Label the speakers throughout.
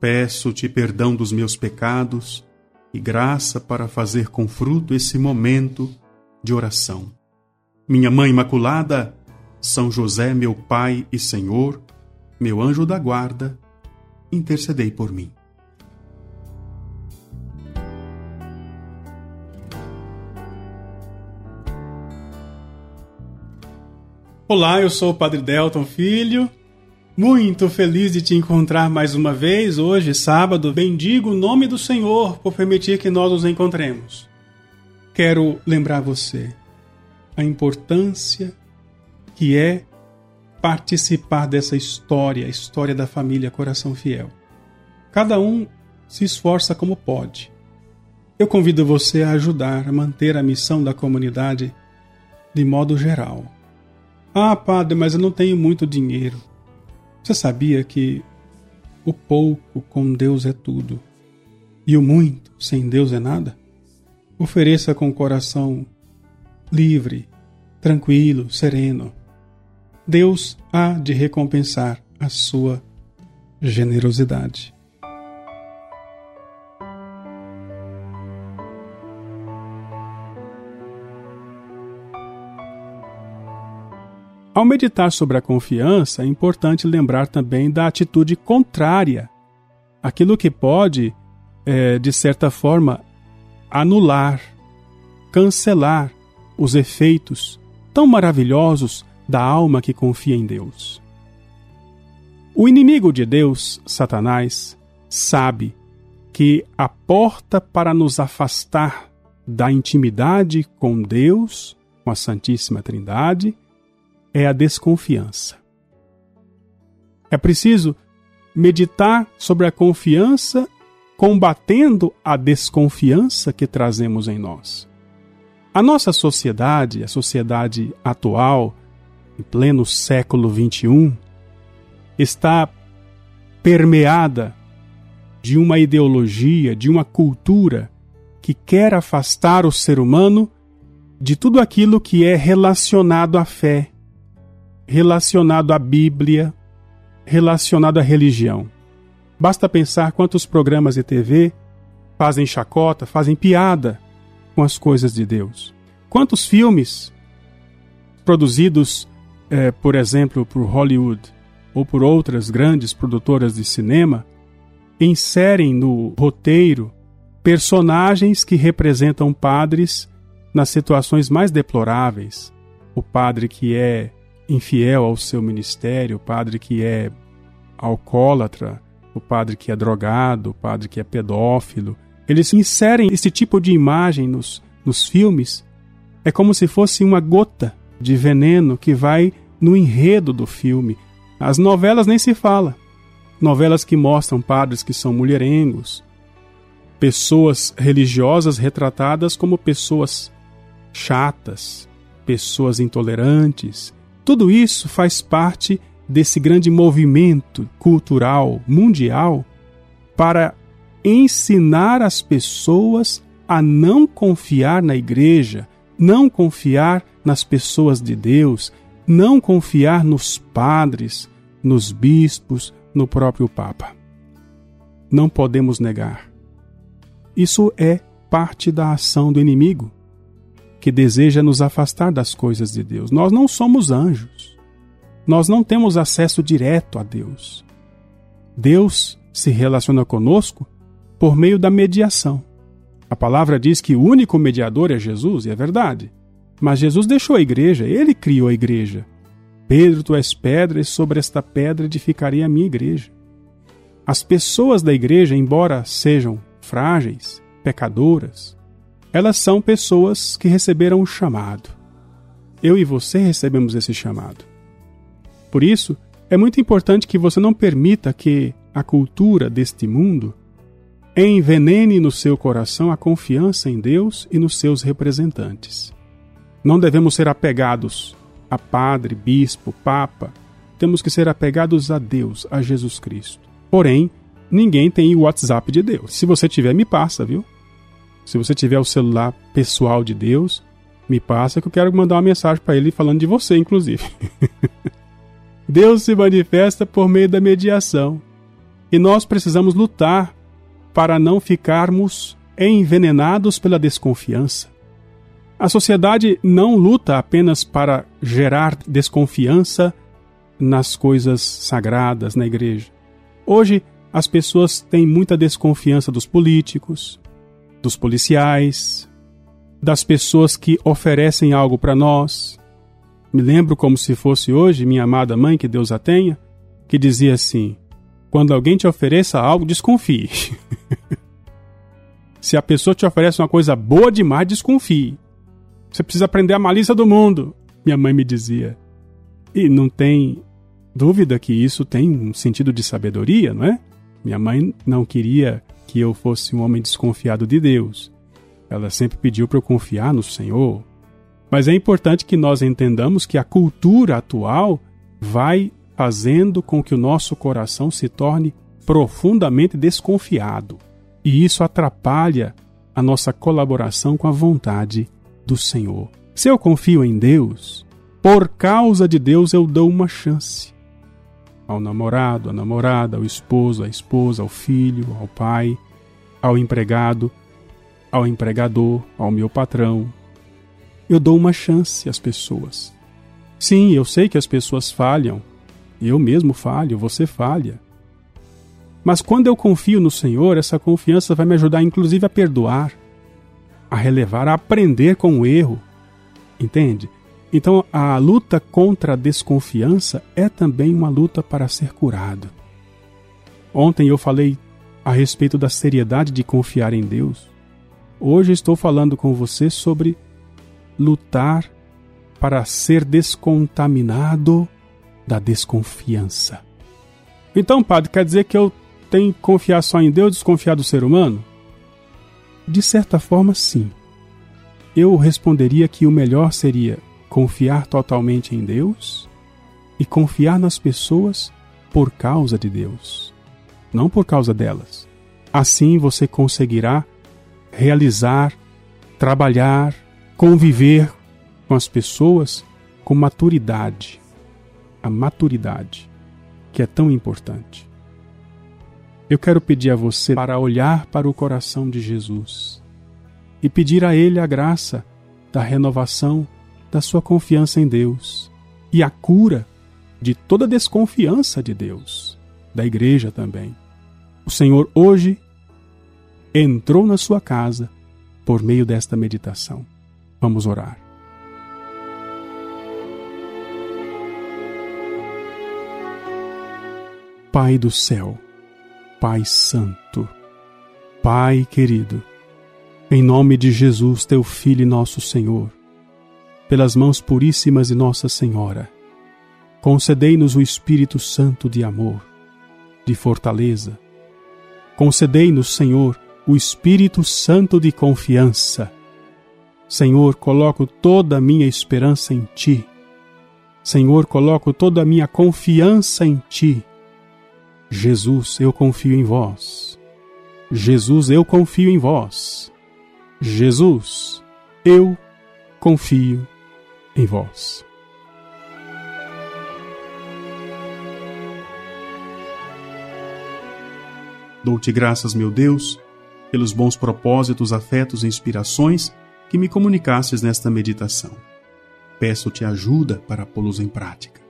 Speaker 1: Peço-te perdão dos meus pecados e graça para fazer com fruto esse momento de oração. Minha Mãe Imaculada, São José, meu Pai e Senhor, meu anjo da guarda, intercedei por mim. Olá, eu sou o Padre Delton Filho. Muito feliz de te encontrar mais uma vez hoje, sábado. Bendigo o nome do Senhor por permitir que nós nos encontremos. Quero lembrar você a importância que é participar dessa história, a história da família Coração Fiel. Cada um se esforça como pode. Eu convido você a ajudar a manter a missão da comunidade de modo geral ah, padre, mas eu não tenho muito dinheiro. Você sabia que o pouco com Deus é tudo e o muito sem Deus é nada? Ofereça com o coração livre, tranquilo, sereno. Deus há de recompensar a sua generosidade. Ao meditar sobre a confiança, é importante lembrar também da atitude contrária, aquilo que pode, é, de certa forma, anular, cancelar os efeitos tão maravilhosos da alma que confia em Deus. O inimigo de Deus, Satanás, sabe que a porta para nos afastar da intimidade com Deus, com a Santíssima Trindade, é a desconfiança. É preciso meditar sobre a confiança, combatendo a desconfiança que trazemos em nós. A nossa sociedade, a sociedade atual, em pleno século XXI, está permeada de uma ideologia, de uma cultura que quer afastar o ser humano de tudo aquilo que é relacionado à fé, relacionado à Bíblia, relacionado à religião. Basta pensar quantos programas de TV fazem chacota, fazem piada com as coisas de Deus. Quantos filmes produzidos, eh, por exemplo, por Hollywood ou por outras grandes produtoras de cinema, inserem no roteiro personagens que representam padres nas situações mais deploráveis. O padre que é infiel ao seu ministério, o padre que é alcoólatra, o padre que é drogado, o padre que é pedófilo. Eles inserem esse tipo de imagem nos, nos filmes. É como se fosse uma gota de veneno que vai no enredo do filme. As novelas nem se fala. Novelas que mostram padres que são mulherengos, pessoas religiosas retratadas como pessoas chatas, pessoas intolerantes, tudo isso faz parte desse grande movimento cultural mundial para ensinar as pessoas a não confiar na igreja, não confiar nas pessoas de Deus, não confiar nos padres, nos bispos, no próprio Papa. Não podemos negar. Isso é parte da ação do inimigo que deseja nos afastar das coisas de Deus. Nós não somos anjos. Nós não temos acesso direto a Deus. Deus se relaciona conosco por meio da mediação. A palavra diz que o único mediador é Jesus, e é verdade. Mas Jesus deixou a igreja, ele criou a igreja. Pedro, tu és pedra, e sobre esta pedra edificarei a minha igreja. As pessoas da igreja, embora sejam frágeis, pecadoras, elas são pessoas que receberam o chamado. Eu e você recebemos esse chamado. Por isso, é muito importante que você não permita que a cultura deste mundo envenene no seu coração a confiança em Deus e nos seus representantes. Não devemos ser apegados a padre, bispo, papa. Temos que ser apegados a Deus, a Jesus Cristo. Porém, ninguém tem o WhatsApp de Deus. Se você tiver, me passa, viu? Se você tiver o celular pessoal de Deus, me passa que eu quero mandar uma mensagem para ele falando de você, inclusive. Deus se manifesta por meio da mediação. E nós precisamos lutar para não ficarmos envenenados pela desconfiança. A sociedade não luta apenas para gerar desconfiança nas coisas sagradas na igreja. Hoje, as pessoas têm muita desconfiança dos políticos, dos policiais, das pessoas que oferecem algo para nós. Me lembro como se fosse hoje minha amada mãe, que Deus a tenha, que dizia assim: quando alguém te ofereça algo, desconfie. se a pessoa te oferece uma coisa boa demais, desconfie. Você precisa aprender a malícia do mundo, minha mãe me dizia. E não tem dúvida que isso tem um sentido de sabedoria, não é? Minha mãe não queria que eu fosse um homem desconfiado de Deus. Ela sempre pediu para eu confiar no Senhor. Mas é importante que nós entendamos que a cultura atual vai fazendo com que o nosso coração se torne profundamente desconfiado. E isso atrapalha a nossa colaboração com a vontade do Senhor. Se eu confio em Deus, por causa de Deus eu dou uma chance. Ao namorado, à namorada, ao esposo, à esposa, ao filho, ao pai, ao empregado, ao empregador, ao meu patrão. Eu dou uma chance às pessoas. Sim, eu sei que as pessoas falham. Eu mesmo falho, você falha. Mas quando eu confio no Senhor, essa confiança vai me ajudar inclusive a perdoar, a relevar, a aprender com o erro. Entende? Então, a luta contra a desconfiança é também uma luta para ser curado. Ontem eu falei a respeito da seriedade de confiar em Deus. Hoje estou falando com você sobre lutar para ser descontaminado da desconfiança. Então, padre, quer dizer que eu tenho que confiar só em Deus desconfiar do ser humano? De certa forma, sim. Eu responderia que o melhor seria confiar totalmente em Deus e confiar nas pessoas por causa de Deus, não por causa delas. Assim você conseguirá realizar, trabalhar, conviver com as pessoas com maturidade. A maturidade, que é tão importante. Eu quero pedir a você para olhar para o coração de Jesus e pedir a Ele a graça da renovação da sua confiança em Deus e a cura de toda desconfiança de Deus, da igreja também. O Senhor hoje entrou na sua casa por meio desta meditação. Vamos orar. Pai do céu, Pai Santo, Pai querido, em nome de Jesus, teu Filho e nosso Senhor, pelas mãos puríssimas de Nossa Senhora, concedei-nos o Espírito Santo de amor, de fortaleza. Concedei-nos, Senhor, o Espírito Santo de confiança. Senhor, coloco toda a minha esperança em Ti. Senhor, coloco toda a minha confiança em Ti Jesus, eu confio em vós. Jesus, eu confio em vós. Jesus, eu confio em vós. Dou-te graças, meu Deus, pelos bons propósitos, afetos e inspirações que me comunicastes nesta meditação. Peço-te ajuda para pô-los em prática.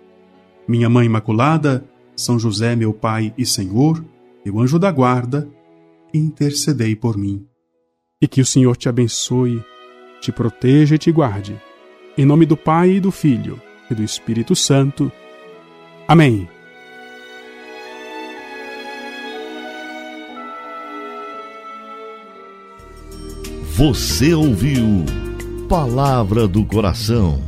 Speaker 1: Minha Mãe Imaculada, são José, meu Pai e Senhor, meu anjo da guarda, intercedei por mim. E que o Senhor te abençoe, te proteja e te guarde. Em nome do Pai e do Filho e do Espírito Santo. Amém.
Speaker 2: Você ouviu Palavra do Coração